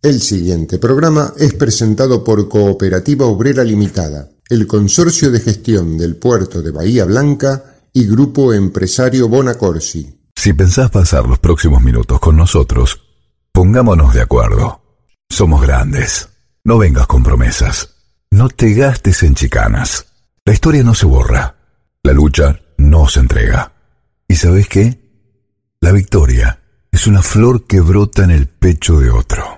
El siguiente programa es presentado por Cooperativa Obrera Limitada, el Consorcio de Gestión del Puerto de Bahía Blanca y Grupo Empresario Bonacorsi. Si pensás pasar los próximos minutos con nosotros, pongámonos de acuerdo. Somos grandes. No vengas con promesas. No te gastes en chicanas. La historia no se borra. La lucha no se entrega. ¿Y sabes qué? La victoria es una flor que brota en el pecho de otro.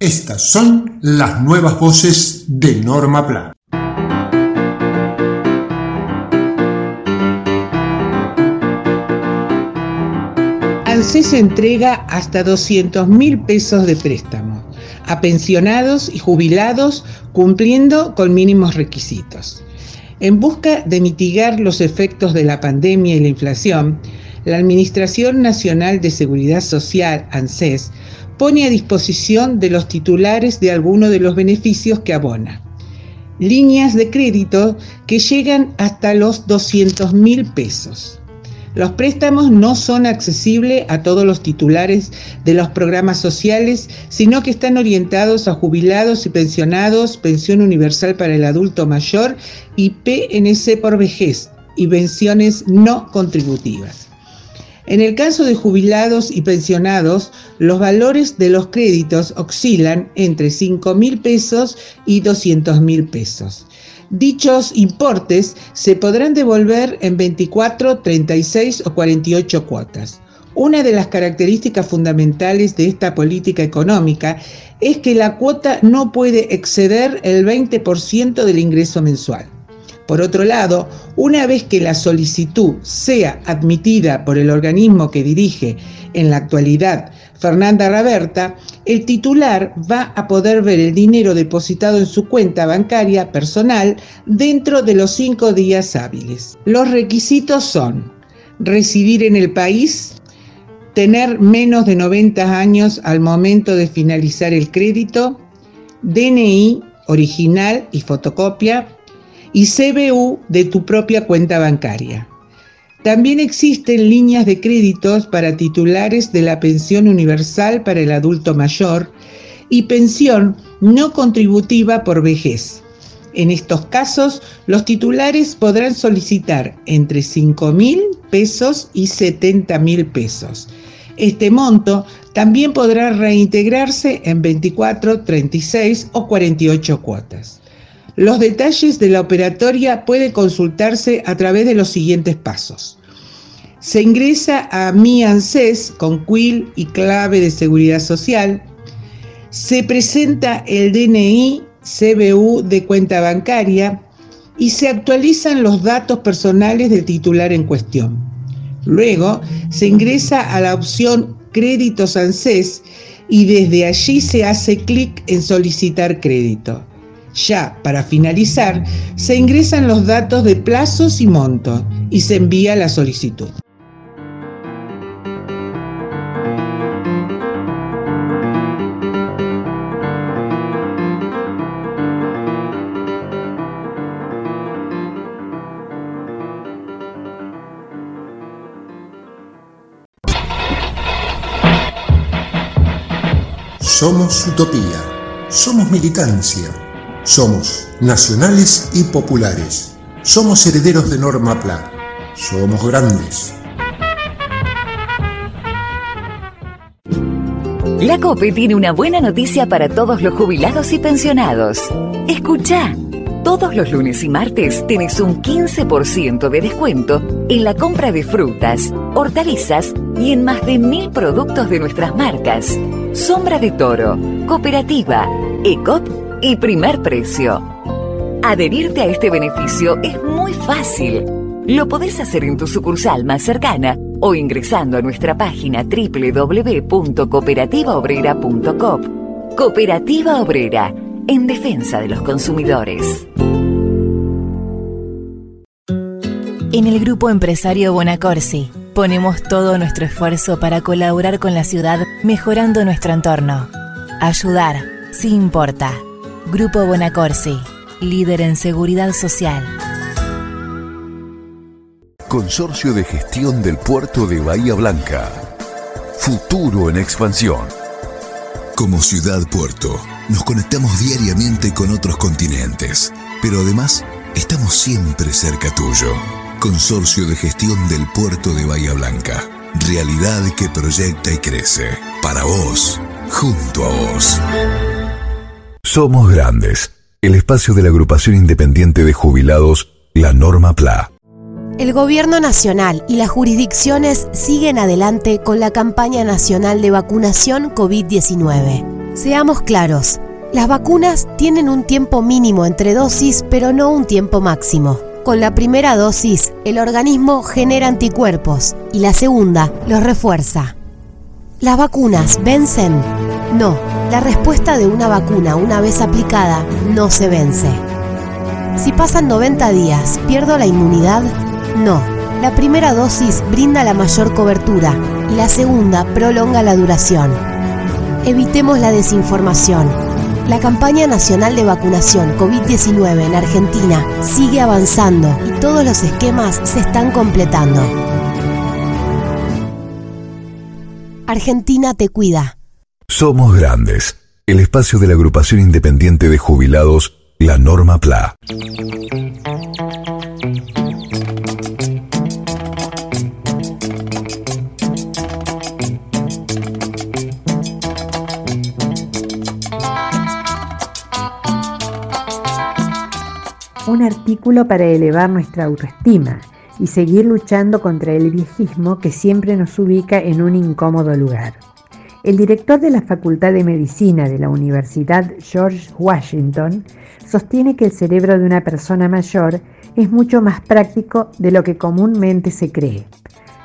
Estas son las nuevas voces de Norma Plan. ANSES entrega hasta 200 mil pesos de préstamo a pensionados y jubilados cumpliendo con mínimos requisitos. En busca de mitigar los efectos de la pandemia y la inflación, la Administración Nacional de Seguridad Social, ANSES, pone a disposición de los titulares de alguno de los beneficios que abona. Líneas de crédito que llegan hasta los 200 mil pesos. Los préstamos no son accesibles a todos los titulares de los programas sociales, sino que están orientados a jubilados y pensionados, pensión universal para el adulto mayor y PNC por vejez y pensiones no contributivas. En el caso de jubilados y pensionados, los valores de los créditos oscilan entre 5 mil pesos y 200 mil pesos. Dichos importes se podrán devolver en 24, 36 o 48 cuotas. Una de las características fundamentales de esta política económica es que la cuota no puede exceder el 20% del ingreso mensual. Por otro lado, una vez que la solicitud sea admitida por el organismo que dirige en la actualidad Fernanda Raberta, el titular va a poder ver el dinero depositado en su cuenta bancaria personal dentro de los cinco días hábiles. Los requisitos son residir en el país, tener menos de 90 años al momento de finalizar el crédito, DNI original y fotocopia, y CBU de tu propia cuenta bancaria. También existen líneas de créditos para titulares de la pensión universal para el adulto mayor y pensión no contributiva por vejez. En estos casos, los titulares podrán solicitar entre 5 mil pesos y 70 mil pesos. Este monto también podrá reintegrarse en 24, 36 o 48 cuotas. Los detalles de la operatoria pueden consultarse a través de los siguientes pasos. Se ingresa a Mi ANSES con quill y clave de seguridad social. Se presenta el DNI CBU de cuenta bancaria y se actualizan los datos personales del titular en cuestión. Luego se ingresa a la opción Créditos ANSES y desde allí se hace clic en Solicitar crédito. Ya para finalizar, se ingresan los datos de plazos y monto y se envía la solicitud. Somos utopía, somos militancia somos nacionales y populares. Somos herederos de Norma Pla. Somos grandes. La COPE tiene una buena noticia para todos los jubilados y pensionados. Escucha. Todos los lunes y martes tenés un 15% de descuento en la compra de frutas, hortalizas y en más de mil productos de nuestras marcas. Sombra de Toro, Cooperativa, ECOP y primer precio. Adherirte a este beneficio es muy fácil. Lo podés hacer en tu sucursal más cercana o ingresando a nuestra página www.cooperativaobrera.com. Cooperativa Obrera, en defensa de los consumidores. En el grupo empresario Bonacorsi ponemos todo nuestro esfuerzo para colaborar con la ciudad mejorando nuestro entorno. Ayudar, sí importa. Grupo Bonacorsi, líder en seguridad social. Consorcio de Gestión del Puerto de Bahía Blanca. Futuro en expansión. Como ciudad puerto, nos conectamos diariamente con otros continentes, pero además estamos siempre cerca tuyo. Consorcio de Gestión del Puerto de Bahía Blanca. Realidad que proyecta y crece. Para vos, junto a vos. Somos Grandes, el espacio de la agrupación independiente de jubilados, la Norma PLA. El Gobierno Nacional y las jurisdicciones siguen adelante con la campaña nacional de vacunación COVID-19. Seamos claros, las vacunas tienen un tiempo mínimo entre dosis, pero no un tiempo máximo. Con la primera dosis, el organismo genera anticuerpos y la segunda los refuerza. ¿Las vacunas vencen? No, la respuesta de una vacuna una vez aplicada no se vence. Si pasan 90 días, ¿pierdo la inmunidad? No, la primera dosis brinda la mayor cobertura y la segunda prolonga la duración. Evitemos la desinformación la campaña nacional de vacunación COVID-19 en Argentina sigue avanzando y todos los esquemas se están completando. Argentina te cuida. Somos Grandes, el espacio de la agrupación independiente de jubilados, la Norma PLA. un artículo para elevar nuestra autoestima y seguir luchando contra el viejismo que siempre nos ubica en un incómodo lugar. El director de la Facultad de Medicina de la Universidad George Washington sostiene que el cerebro de una persona mayor es mucho más práctico de lo que comúnmente se cree.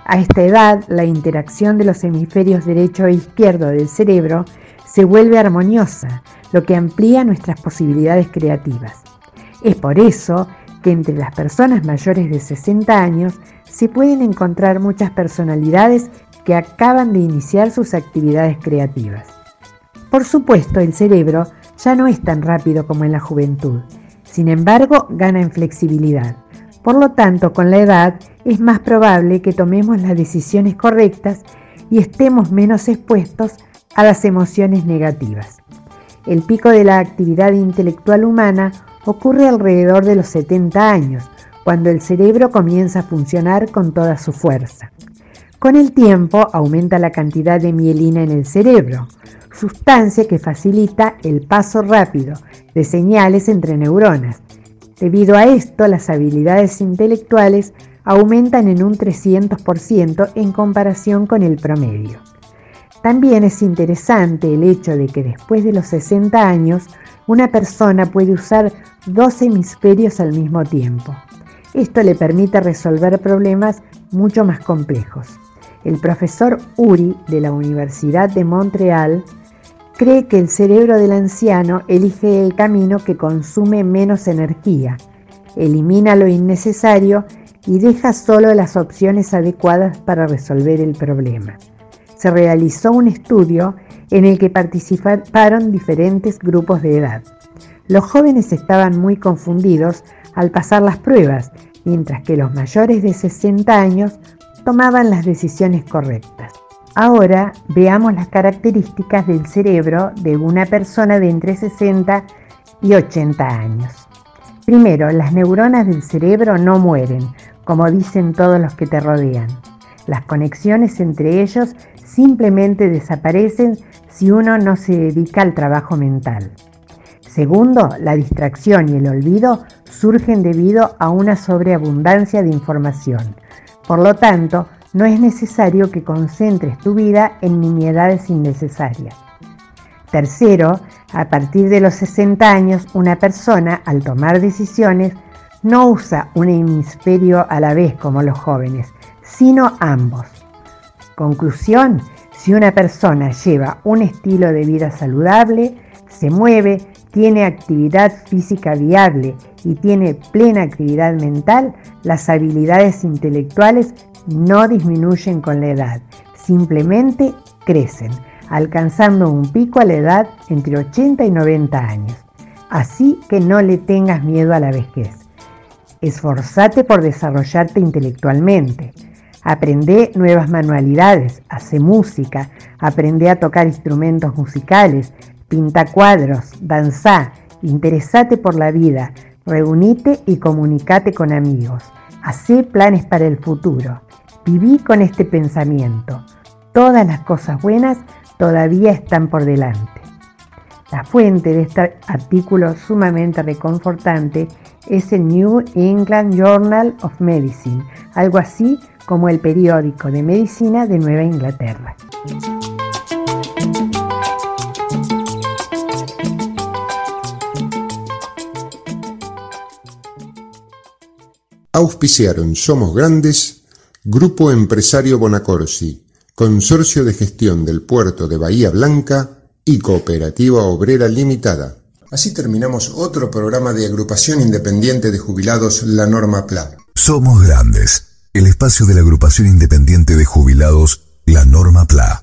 A esta edad, la interacción de los hemisferios derecho e izquierdo del cerebro se vuelve armoniosa, lo que amplía nuestras posibilidades creativas. Es por eso que entre las personas mayores de 60 años se pueden encontrar muchas personalidades que acaban de iniciar sus actividades creativas. Por supuesto, el cerebro ya no es tan rápido como en la juventud, sin embargo gana en flexibilidad. Por lo tanto, con la edad es más probable que tomemos las decisiones correctas y estemos menos expuestos a las emociones negativas. El pico de la actividad intelectual humana ocurre alrededor de los 70 años, cuando el cerebro comienza a funcionar con toda su fuerza. Con el tiempo aumenta la cantidad de mielina en el cerebro, sustancia que facilita el paso rápido de señales entre neuronas. Debido a esto, las habilidades intelectuales aumentan en un 300% en comparación con el promedio. También es interesante el hecho de que después de los 60 años una persona puede usar dos hemisferios al mismo tiempo. Esto le permite resolver problemas mucho más complejos. El profesor Uri de la Universidad de Montreal cree que el cerebro del anciano elige el camino que consume menos energía, elimina lo innecesario y deja solo las opciones adecuadas para resolver el problema. Se realizó un estudio en el que participaron diferentes grupos de edad. Los jóvenes estaban muy confundidos al pasar las pruebas, mientras que los mayores de 60 años tomaban las decisiones correctas. Ahora veamos las características del cerebro de una persona de entre 60 y 80 años. Primero, las neuronas del cerebro no mueren, como dicen todos los que te rodean. Las conexiones entre ellos simplemente desaparecen si uno no se dedica al trabajo mental. Segundo, la distracción y el olvido surgen debido a una sobreabundancia de información. Por lo tanto, no es necesario que concentres tu vida en nimiedades innecesarias. Tercero, a partir de los 60 años, una persona al tomar decisiones no usa un hemisferio a la vez como los jóvenes, sino ambos. Conclusión, si una persona lleva un estilo de vida saludable, se mueve, tiene actividad física viable y tiene plena actividad mental, las habilidades intelectuales no disminuyen con la edad, simplemente crecen, alcanzando un pico a la edad entre 80 y 90 años. Así que no le tengas miedo a la vejez. Esforzate por desarrollarte intelectualmente. Aprende nuevas manualidades, hace música, aprende a tocar instrumentos musicales, pinta cuadros, danza, interesate por la vida, reunite y comunicate con amigos. Hacé planes para el futuro. Viví con este pensamiento. Todas las cosas buenas todavía están por delante. La fuente de este artículo sumamente reconfortante es el New England Journal of Medicine, algo así como el periódico de medicina de Nueva Inglaterra. Auspiciaron Somos Grandes, Grupo Empresario Bonacorsi, Consorcio de Gestión del Puerto de Bahía Blanca y Cooperativa Obrera Limitada. Así terminamos otro programa de agrupación independiente de jubilados La Norma PLA. Somos Grandes, el espacio de la agrupación independiente de jubilados La Norma PLA.